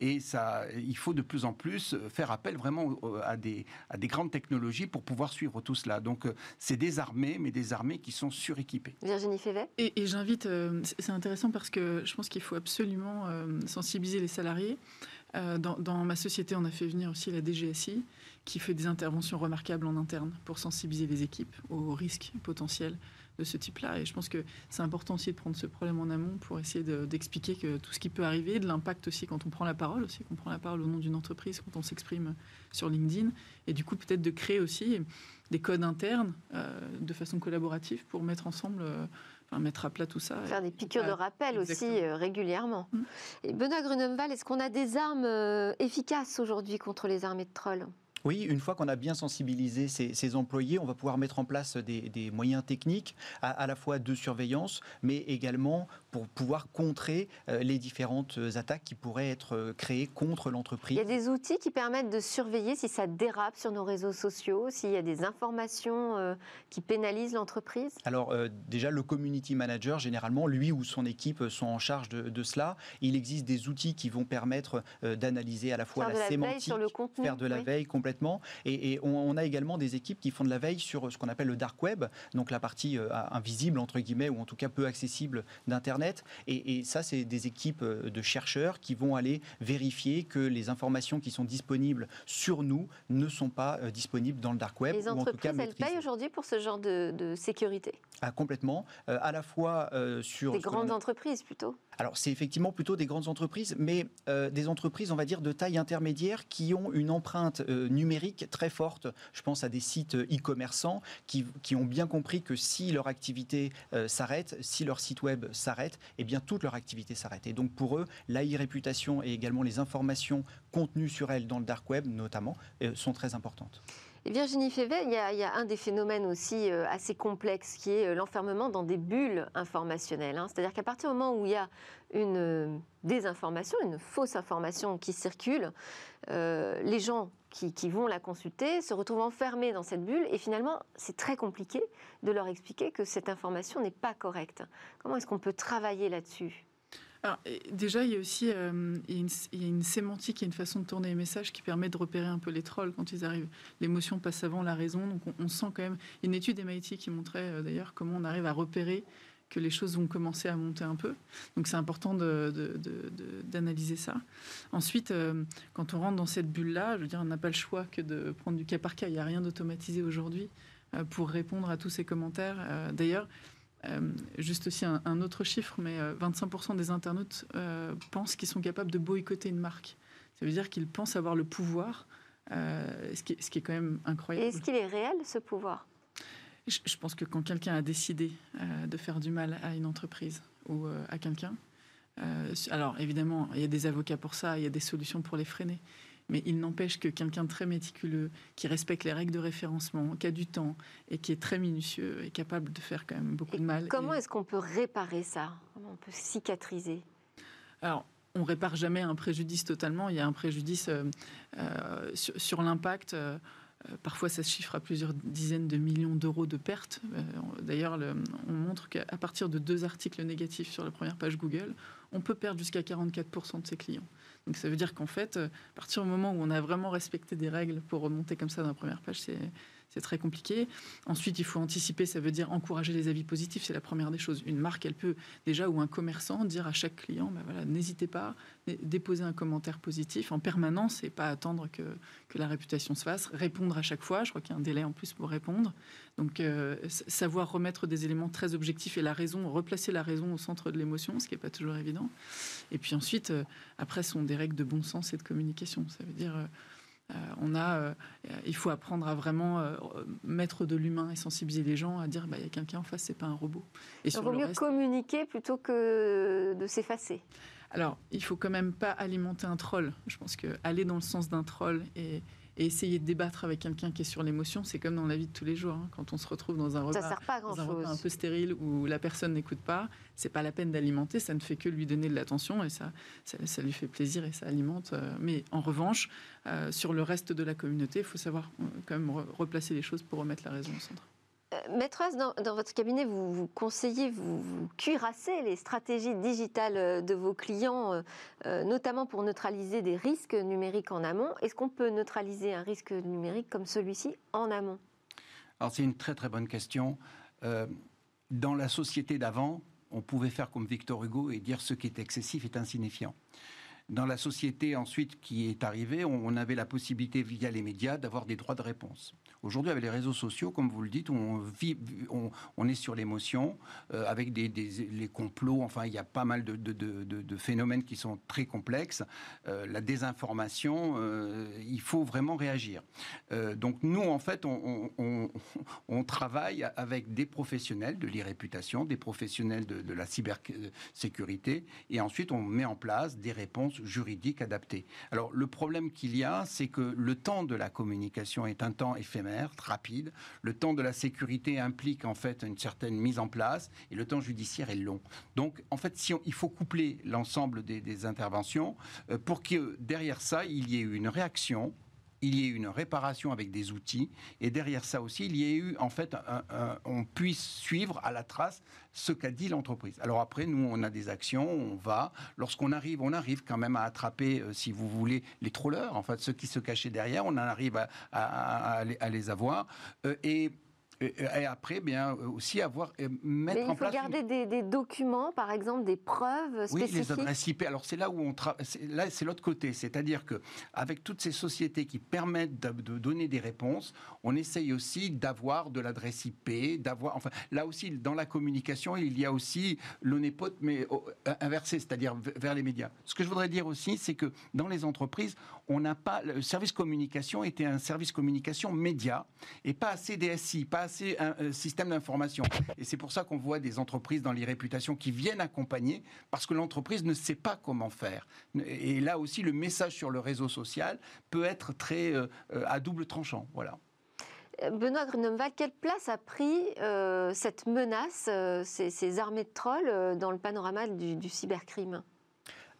F: et ça, il faut de plus en plus faire appel vraiment à des, à des grandes technologies pour pouvoir suivre tout cela. Donc euh, c'est des armées, mais des armées qui sont suréquipées.
A: Virginie Févet
D: Et, j'invite, euh, c'est intéressant parce que je pense qu'il faut absolument euh, sensibiliser les salariés. Dans, dans, ma société, on a fait venir aussi la DGSI, qui fait des interventions remarquables en interne pour sensibiliser les équipes aux risques potentiels de ce type-là. Et je pense que c'est important aussi de prendre ce problème en amont pour essayer d'expliquer que tout ce qui peut arriver, de l'impact aussi quand on prend la parole, aussi qu'on prend la parole au nom d'une entreprise, quand on s'exprime sur LinkedIn, et du coup peut-être de créer aussi des codes internes euh, de façon collaborative pour mettre ensemble. Euh, Enfin, mettre à plat tout ça.
A: Faire des piqûres de rappel aussi euh, régulièrement. Mmh. Et Benoît Gruneval, est-ce qu'on a des armes efficaces aujourd'hui contre les armées de trolls?
E: Oui, une fois qu'on a bien sensibilisé ces, employés, on va pouvoir mettre en place des, moyens techniques, à, la fois de surveillance, mais également pour pouvoir contrer euh, les différentes attaques qui pourraient être euh, créées contre l'entreprise.
A: Il y a des outils qui permettent de surveiller si ça dérape sur nos réseaux sociaux, s'il y a des informations euh, qui pénalisent l'entreprise?
E: Alors déjà, le community manager, généralement, lui ou son équipe sont en charge de, cela. Il existe des outils qui vont permettre d'analyser à la fois la, sémantique, faire de la veille complètement et, on, a également des équipes qui font de la veille sur ce qu'on appelle le dark web, donc la partie euh, invisible, entre guillemets, ou en tout cas peu accessible d'Internet. Et, ça, c'est des équipes euh, de chercheurs qui vont aller vérifier que les informations qui sont disponibles sur nous ne sont pas euh, disponibles dans le dark web.
A: Les entreprises, elles payent aujourd'hui pour ce genre de, sécurité?
E: Ah, Complètement. à la fois sur...
A: Des grandes entreprises plutôt
E: alors c'est effectivement plutôt des grandes entreprises, mais des entreprises, on va dire, de taille intermédiaire qui ont une empreinte numérique très forte. Je pense à des sites e-commerçants qui, ont bien compris que si leur activité euh, s'arrête, si leur site web s'arrête, eh bien toute leur activité s'arrête. Et donc pour eux, l'AI réputation et également les informations contenues sur elle dans le dark web notamment euh, sont très importantes.
A: Virginie Févet, il y, a, un des phénomènes aussi euh, assez complexes qui est euh, l'enfermement dans des bulles informationnelles. Hein. C'est-à-dire qu'à partir du moment où il y a une euh, désinformation, une fausse information qui circule, les gens qui, qui, vont la consulter se retrouvent enfermés dans cette bulle et finalement c'est très compliqué de leur expliquer que cette information n'est pas correcte. Comment est-ce qu'on peut travailler là-dessus?
D: Alors, déjà, il y a aussi euh, une, une, sémantique, il y a une façon de tourner les messages qui permet de repérer un peu les trolls quand ils arrivent. L'émotion passe avant la raison, donc on, sent quand même. Une étude MIT qui montrait euh, d'ailleurs comment on arrive à repérer que les choses vont commencer à monter un peu. Donc c'est important d'analyser ça. Ensuite, euh, quand on rentre dans cette bulle-là, je veux dire, on n'a pas le choix que de prendre du cas par cas. Il n'y a rien d'automatisé aujourd'hui euh, pour répondre à tous ces commentaires. Euh, D'ailleurs, euh, juste aussi un, un, autre chiffre, mais 25% des internautes euh, pensent qu'ils sont capables de boycotter une marque. Ça veut dire qu'ils pensent avoir le pouvoir, euh, ce, qui est, ce, qui est, quand même incroyable.
A: Et est-ce qu'il est réel, ce pouvoir?
D: Je, je, pense que quand quelqu'un a décidé euh, de faire du mal à une entreprise ou euh, à quelqu'un, alors évidemment, il y a des avocats pour ça, il y a des solutions pour les freiner. Mais il n'empêche que quelqu'un de très méticuleux, qui respecte les règles de référencement, qui a du temps et qui est très minutieux, est capable de faire quand même beaucoup
A: et
D: de mal.
A: Comment et... est-ce qu'on peut réparer ça? Comment on peut cicatriser?
D: Alors, on répare jamais un préjudice totalement. Il y a un préjudice euh, euh, sur, sur l'impact. Euh, Parfois, ça se chiffre à plusieurs dizaines de millions d'euros de pertes. D'ailleurs, on montre qu'à partir de deux articles négatifs sur la première page Google, on peut perdre jusqu'à 44% de ses clients. Donc ça veut dire qu'en fait, à partir du moment où on a vraiment respecté des règles pour remonter comme ça dans la première page, c'est c'est très compliqué. Ensuite, il faut anticiper, ça veut dire encourager les avis positifs, c'est la première des choses. Une marque, elle peut déjà, ou un commerçant, dire à chaque client, ben voilà, n'hésitez pas, déposer un commentaire positif en permanence et pas attendre que, la réputation se fasse. Répondre à chaque fois, je crois qu'il y a un délai en plus pour répondre. Donc, euh, savoir remettre des éléments très objectifs et la raison, replacer la raison au centre de l'émotion, ce qui n'est pas toujours évident. Et puis ensuite, euh, après, ce sont des règles de bon sens et de communication. Ça veut dire... Euh, on a, euh, il faut apprendre à vraiment euh, mettre de l'humain et sensibiliser les gens à dire bah, il y a quelqu'un en face, c'est pas un robot.
A: Et il vaut mieux reste... communiquer plutôt que de s'effacer.
D: Alors, il faut quand même pas alimenter un troll. Je pense que aller dans le sens d'un troll et, et, essayer de débattre avec quelqu'un qui est sur l'émotion, c'est comme dans la vie de tous les jours. Hein. Quand on se retrouve dans un repas,
A: dans
D: un, repas un peu stérile où la personne n'écoute pas, c'est pas la peine d'alimenter, ça ne fait que lui donner de l'attention et ça, ça, ça, lui fait plaisir et ça alimente. Mais en revanche, euh, sur le reste de la communauté, il faut savoir euh, quand même re replacer les choses pour remettre la raison au centre.
A: Euh, Maîtresse, dans, dans, votre cabinet, vous, vous conseillez, vous, vous, cuirassez les stratégies digitales de vos clients, euh, notamment pour neutraliser des risques numériques en amont. Est-ce qu'on peut neutraliser un risque numérique comme celui-ci en amont?
F: Alors c'est une très très bonne question. Euh, dans la société d'avant, on pouvait faire comme Victor Hugo et dire ce qui est excessif est insignifiant. Dans la société ensuite qui est arrivée, on avait la possibilité via les médias d'avoir des droits de réponse. Aujourd'hui, avec les réseaux sociaux, comme vous le dites, on, vit, on, est sur l'émotion, euh, avec les complots. Enfin, il y a pas mal de, phénomènes qui sont très complexes. Euh, la désinformation, euh, il faut vraiment réagir. Donc, nous, en fait, on, on, travaille avec des professionnels de l'irréputation, des professionnels de, la cybersécurité, et ensuite, on met en place des réponses juridiques adaptées. Alors, le problème qu'il y a, c'est que le temps de la communication est un temps éphémère rapide. Le temps de la sécurité implique en fait une certaine mise en place et le temps judiciaire est long. Donc en fait, il faut coupler l'ensemble des, des, interventions euh, pour que derrière ça, il y ait une réaction il y ait une réparation avec des outils et derrière ça aussi il y ait eu en fait on puisse suivre à la trace ce qu'a dit l'entreprise. Alors après nous on a des actions, on va lorsqu'on arrive, on arrive quand même à attraper euh, si vous voulez les trollers en fait ceux qui se cachaient derrière, on en arrive à les avoir euh, et et après, bien aussi avoir mettre
A: Mais
F: en
A: place. Il faut garder une... des, des, documents, par exemple, des preuves spécifiques.
F: Oui, les adresses IP. Alors c'est là où on travaille. Là, c'est l'autre côté, c'est-à-dire que avec toutes ces sociétés qui permettent de, de, donner des réponses, on essaye aussi d'avoir de l'adresse IP, d'avoir. Enfin, là aussi, dans la communication, il y a aussi l'onépote, mais inversé, c'est-à-dire vers les médias. Ce que je voudrais dire aussi, c'est que dans les entreprises, on n'a pas. Le service communication était un service communication média et pas assez DSI, pas assez un, un système d'information. Et c'est pour ça qu'on voit des entreprises dans les réputations qui viennent accompagner parce que l'entreprise ne sait pas comment faire. Et là aussi, le message sur le réseau social peut être très euh, à double tranchant. Voilà.
A: Benoît Grunemwald, quelle place a pris cette menace, ces, armées de trolls dans le panorama du cybercrime?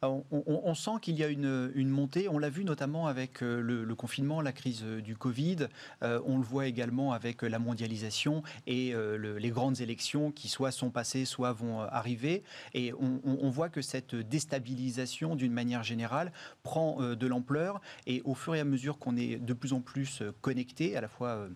E: On, sent qu'il y a une, montée. On l'a vu notamment avec euh, le, confinement, la crise euh, du Covid. Euh, on le voit également avec la mondialisation et les grandes élections qui soit sont passées, soit vont arriver. Et on, voit que cette déstabilisation, d'une manière générale, prend de l'ampleur. Et au fur et à mesure qu'on est de plus en plus connecté, à la fois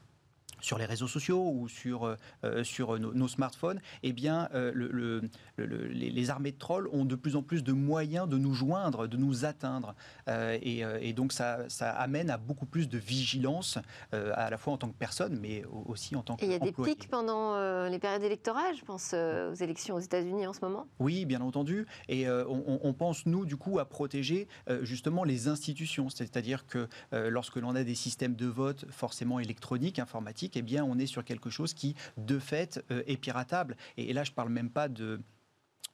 E: sur les réseaux sociaux ou sur, euh, euh, sur nos, smartphones, eh bien, euh, le, les, armées de trolls ont de plus en plus de moyens de nous joindre, de nous atteindre. Et, donc, ça, ça, amène à beaucoup plus de vigilance, à la fois en tant que personne, mais aussi en tant que.
A: Et il y a des pics pendant les périodes électorales, je pense aux élections aux États-Unis en ce moment?
E: Oui, bien entendu. Et on, on, pense, nous, du coup, à protéger justement les institutions. C'est-à-dire que lorsque l'on a des systèmes de vote forcément électroniques, informatiques, eh bien, on est sur quelque chose qui, de fait, euh, est piratable. Et, là, je ne parle même pas de,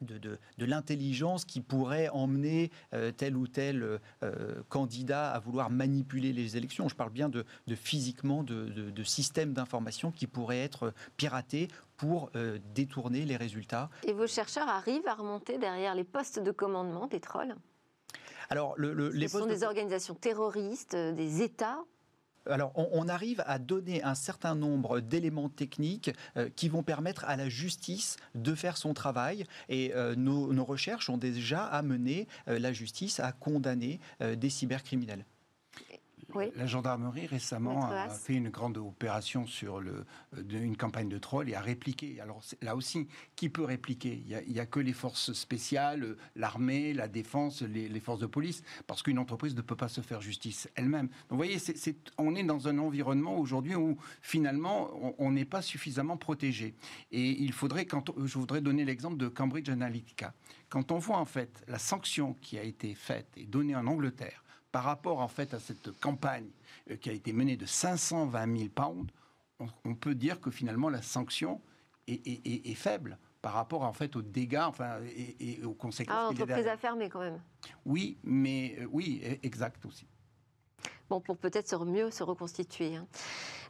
E: de, l'intelligence qui pourrait emmener euh, tel ou tel euh, candidat à vouloir manipuler les élections. Je parle bien de, physiquement de, systèmes d'information qui pourraient être piratés pour détourner les résultats.
A: Et vos chercheurs arrivent à remonter derrière les postes de commandement des trolls?
E: Alors, le,
A: les Ce sont des organisations terroristes, des États
E: alors, on, arrive à donner un certain nombre d'éléments techniques euh, qui vont permettre à la justice de faire son travail. Et euh, nos, recherches ont déjà amené euh, la justice à condamner des cybercriminels.
F: La gendarmerie récemment a fait une grande opération sur le, une campagne de troll et a répliqué. Alors là aussi, qui peut répliquer? Il n'y a, que les forces spéciales, l'armée, la défense, les, forces de police, parce qu'une entreprise ne peut pas se faire justice elle-même. Donc vous voyez, on est dans un environnement aujourd'hui où finalement on n'est pas suffisamment protégé. Et il faudrait, quand, je voudrais donner l'exemple de Cambridge Analytica. Quand on voit en fait la sanction qui a été faite et donnée en Angleterre, par rapport en fait à cette campagne euh, qui a été menée de 520 000 pounds, on, peut dire que finalement la sanction est, faible par rapport en fait aux dégâts enfin, et, aux conséquences.
A: Ah, entreprise à fermer quand même.
F: Oui, mais euh, oui, e, exact aussi.
A: Bon, pour peut-être mieux se reconstituer. Hein.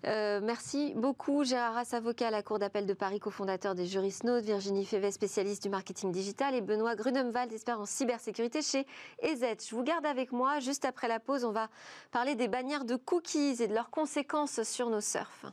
A: Euh, merci beaucoup Gérard Rass, avocat à la Cour d'appel de Paris, cofondateur des juristes Node, Virginie Févet, spécialiste du marketing digital et Benoît Grunemwald, expert en cybersécurité chez EZ. Je vous garde avec moi. Juste après la pause, on va parler des bannières de cookies et de leurs conséquences sur nos surfs.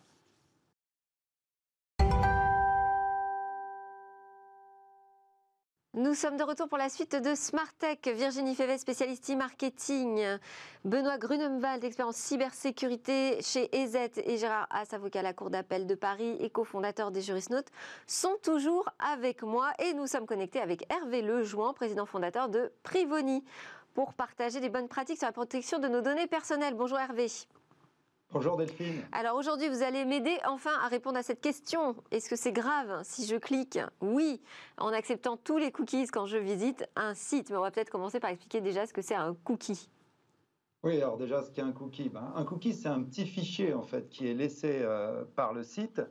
A: Nous sommes de retour pour la suite de Smart Tech. Virginie Févet, spécialiste e-marketing. Benoît Grunemwald, expert en cybersécurité chez EZ. Et Gérard Haas, avocat à la Cour d'appel de Paris et cofondateur des Juristes Notes, sont toujours avec moi. Et nous sommes connectés avec Hervé Lejouan, président fondateur de Privoni, pour partager des bonnes pratiques sur la protection de nos données personnelles. Bonjour Hervé.
G: Bonjour Delphine.
A: Alors aujourd'hui, vous allez m'aider enfin à répondre à cette question. Est-ce que c'est grave si je clique oui en acceptant tous les cookies quand je visite un site? Mais on va peut-être commencer par expliquer déjà ce que c'est un cookie.
G: Oui, alors déjà, ce qu'est un cookie? Ben, Un cookie, c'est un petit fichier en fait qui est laissé euh, par le site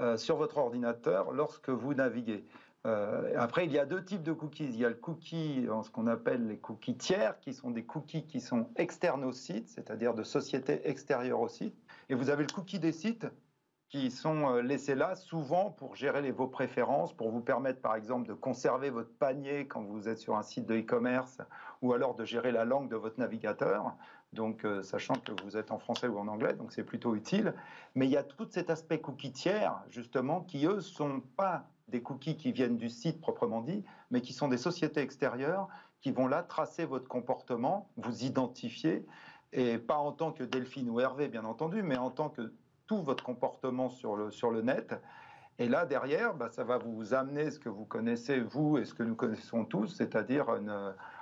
G: euh, sur votre ordinateur lorsque vous naviguez. Euh, après, il y a deux types de cookies. Il y a le cookie, ce qu'on appelle les cookies tiers, qui sont des cookies qui sont externes au site, c'est-à-dire de sociétés extérieures au site. Et vous avez le cookie des sites qui sont euh, laissés là souvent pour gérer vos préférences, pour vous permettre par exemple de conserver votre panier quand vous êtes sur un site de e-commerce ou alors de gérer la langue de votre navigateur. Donc, euh, sachant que vous êtes en français ou en anglais, donc c'est plutôt utile. Mais il y a tout cet aspect cookie tiers, justement, qui eux sont pas des cookies qui viennent du site proprement dit, mais qui sont des sociétés extérieures qui vont là tracer votre comportement, vous identifier, et pas en tant que Delphine ou Hervé, bien entendu, mais en tant que tout votre comportement sur le, sur le net. Et là, derrière, bah, ça va vous amener ce que vous connaissez, vous, et ce que nous connaissons tous, c'est-à-dire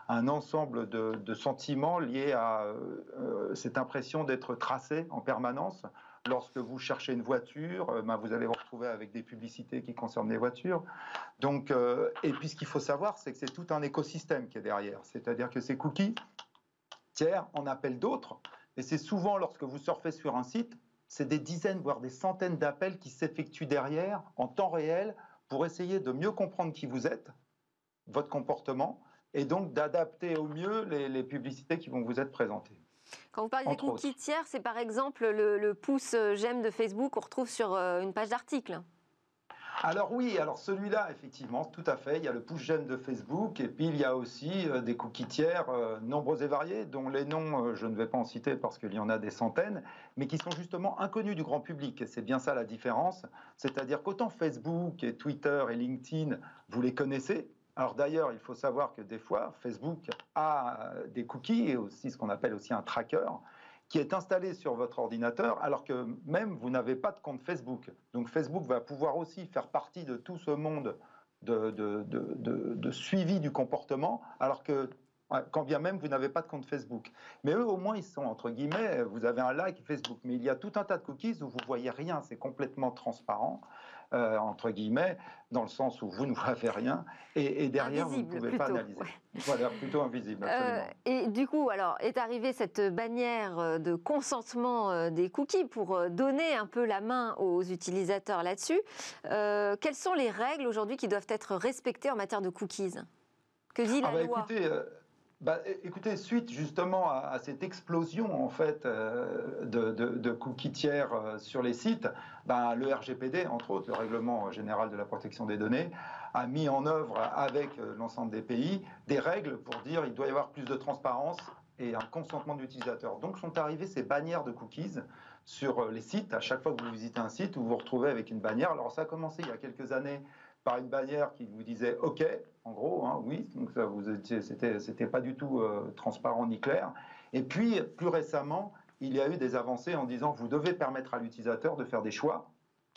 G: un ensemble de, sentiments liés à euh, cette impression d'être tracé en permanence, Lorsque vous cherchez une voiture, euh, ben, vous allez vous retrouver avec des publicités qui concernent les voitures. Donc, euh, et puis ce qu'il faut savoir, c'est que c'est tout un écosystème qui est derrière. C'est-à-dire que ces cookies tiers en appellent d'autres. Et c'est souvent lorsque vous surfez sur un site, c'est des dizaines, voire des centaines d'appels qui s'effectuent derrière en temps réel pour essayer de mieux comprendre qui vous êtes, votre comportement, et donc d'adapter au mieux les publicités qui vont vous être présentées.
A: Quand vous parlez des
G: autres.
A: cookies tiers, c'est par exemple le, le pouce euh, j'aime de Facebook qu'on retrouve sur euh, une page d'article.
G: Alors oui, alors celui-là, effectivement, tout à fait. Il y a le push j'aime de Facebook et puis il y a aussi euh, des cookies tiers euh, nombreux et variés, dont les noms, euh, je ne vais pas en citer parce qu'il y en a des centaines, mais qui sont justement inconnus du grand public. Et c'est bien ça la différence. C'est-à-dire qu'autant Facebook et Twitter et LinkedIn, vous les connaissez. Alors d'ailleurs, il faut savoir que des fois, Facebook a euh, des cookies et aussi ce qu'on appelle aussi un tracker qui est installé sur votre ordinateur alors que même vous n'avez pas de compte Facebook. Donc Facebook va pouvoir aussi faire partie de tout ce monde de, de- de- de- suivi du comportement alors que quand bien même vous n'avez pas de compte Facebook. Mais eux au moins ils sont entre guillemets, vous avez un like Facebook, mais il y a tout un tas de cookies où vous voyez rien, c'est complètement transparent. Euh, entre guillemets, dans le sens où vous ne voyez rien, et, et derrière
A: Invisible,
G: vous ne pouvez pas analyser.
A: ouais.
G: Voilà, plutôt invisible, absolument.
A: Euh, et du coup, alors, est arrivée cette bannière euh, de consentement des cookies pour donner un peu la main aux utilisateurs là-dessus. Euh, quelles sont les règles aujourd'hui qui doivent être respectées en matière de cookies? Que dit la
G: Ah bah
A: loi?
G: écoutez, bah, écoutez, suite justement à, cette explosion en fait euh, de, cookies tiers euh, sur les sites, bah, le RGPD, entre autres, le Règlement général de la protection des données, a mis en œuvre avec euh, l'ensemble des pays des règles pour dire il doit y avoir plus de transparence et un consentement de l'utilisateur. Donc sont arrivées ces bannières de cookies sur les sites. À chaque fois que vous visitez un site, vous vous retrouvez avec une bannière. Alors ça a commencé il y a quelques années par une bannière qui vous disait OK, en gros, hein, oui, donc ça vous c'était, c'était pas du tout euh, transparent ni clair. Et puis plus récemment, il y a eu des avancées en disant vous devez permettre à l'utilisateur de faire des choix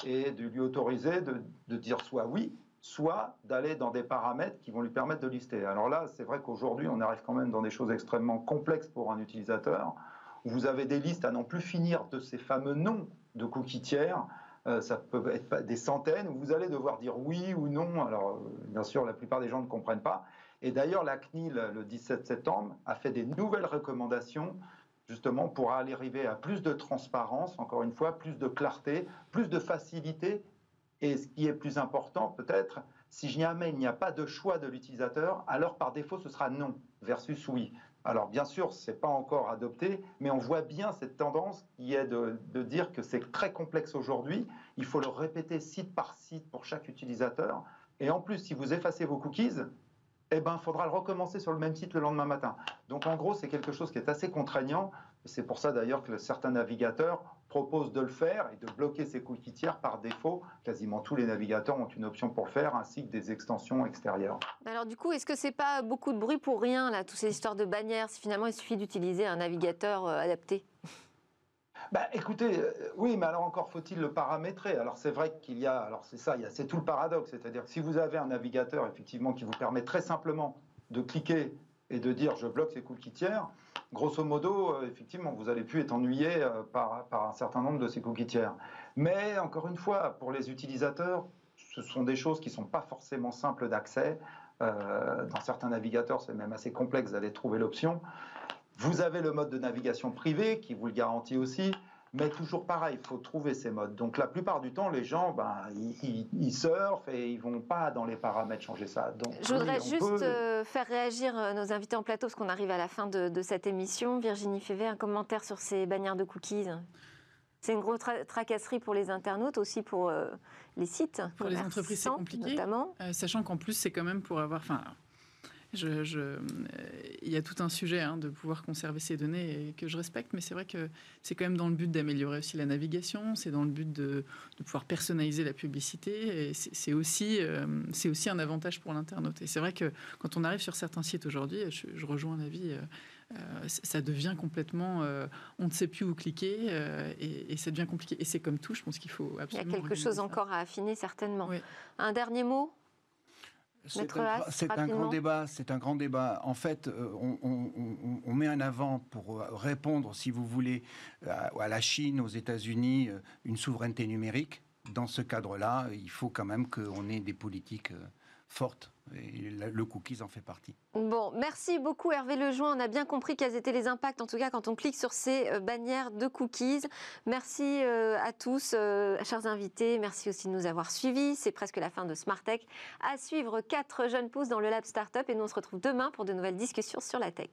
G: et de lui autoriser de, de dire soit oui, soit d'aller dans des paramètres qui vont lui permettre de lister. Alors là, c'est vrai qu'aujourd'hui, on arrive quand même dans des choses extrêmement complexes pour un utilisateur. Vous avez des listes à n'en plus finir de ces fameux noms de cookies tiers. Euh, ça peut être des centaines, où vous allez devoir dire oui ou non. Alors, euh, bien sûr, la plupart des gens ne comprennent pas. Et d'ailleurs, la CNIL, le 17 septembre, a fait des nouvelles recommandations justement pour aller arriver à plus de transparence, encore une fois, plus de clarté, plus de facilité. Et ce qui est plus important, peut-être, si jamais il n'y a pas de choix de l'utilisateur, alors par défaut, ce sera non versus oui. Alors bien sûr, ce n'est pas encore adopté, mais on voit bien cette tendance qui est de, de dire que c'est très complexe aujourd'hui. Il faut le répéter site par site pour chaque utilisateur. Et en plus, si vous effacez vos cookies, eh ben, faudra le recommencer sur le même site le lendemain matin. Donc en gros, c'est quelque chose qui est assez contraignant. C'est pour ça d'ailleurs que certains navigateurs proposent de le faire et de bloquer ces cookies tiers par défaut. Quasiment tous les navigateurs ont une option pour le faire, ainsi que des extensions extérieures.
A: Alors du coup, est-ce que c'est pas beaucoup de bruit pour rien, là, toutes ces histoires de bannières, si finalement il suffit d'utiliser un navigateur euh, adapté
G: Bah, écoutez, euh, oui, mais alors encore faut-il le paramétrer. Alors c'est vrai qu'il y a, alors c'est ça, il y a- c'est tout le paradoxe, c'est-à-dire que si vous avez un navigateur effectivement qui vous permet très simplement de cliquer et de dire je bloque ces cookies tiers, grosso modo, euh, effectivement, vous allez plus être ennuyé euh, par, un certain nombre de ces cookies tiers. Mais encore une fois, pour les utilisateurs, ce sont des choses qui ne sont pas forcément simples d'accès. Euh, dans certains navigateurs, c'est même assez complexe d'aller trouver l'option. Vous avez le mode de navigation privé qui vous le garantit aussi, mais toujours pareil, il faut trouver ces modes. Donc la plupart du temps, les gens, ben, ils, ils- ils surfent et ils vont pas dans les paramètres changer ça. Donc,
A: Je voudrais
G: oui,
A: juste
G: peut-
A: euh, faire réagir euh, nos invités en plateau, parce qu'on arrive à la fin de, de cette émission. Virginie Févet, un commentaire sur ces bannières de cookies c'est une grosse tra- tracasserie pour les internautes, aussi pour euh, les sites.
D: Pour les entreprises, c'est compliqué.
A: Notamment.
D: Euh, sachant qu'en plus, c'est quand même pour avoir. Enfin, je, je- euh, il y a tout un sujet hein, de pouvoir conserver ces données et que je respecte, mais c'est vrai que c'est quand même dans le but d'améliorer aussi la navigation, c'est dans le but de, de pouvoir personnaliser la publicité, et c'est c'est aussi, euh, c'est aussi un avantage pour l'internaute. Et c'est vrai que quand on arrive sur certains sites aujourd'hui, je, je rejoins l'avis. euh, euh, ça devient complètement, euh, on ne sait plus où cliquer et, et ça devient compliqué. Et c'est comme tout, je pense qu'il faut
A: Il y a
D: absolument.
A: quelque chose
D: ça.
A: encore à affiner, certainement.
D: Oui.
A: Un dernier mot
F: C'est un, grand débat. C'est un grand débat. En fait, euh, on, on- on- on met en avant pour euh, répondre, si vous voulez, à, à la Chine, aux États-Unis, euh, une souveraineté numérique. Dans ce cadre-là, il faut quand même qu'on ait des politiques fortes. Et le cookies en fait partie.
A: Bon, merci beaucoup Hervé Lejoin. On a bien compris quels étaient les impacts, en tout cas quand on clique sur ces euh, bannières de cookies. Merci euh, à tous, euh, chers invités. Merci aussi de nous avoir suivis. C'est presque la fin de Smart Tech. À suivre quatre jeunes pousses dans le Lab Startup et nous on se retrouve demain pour de nouvelles discussions sur la tech.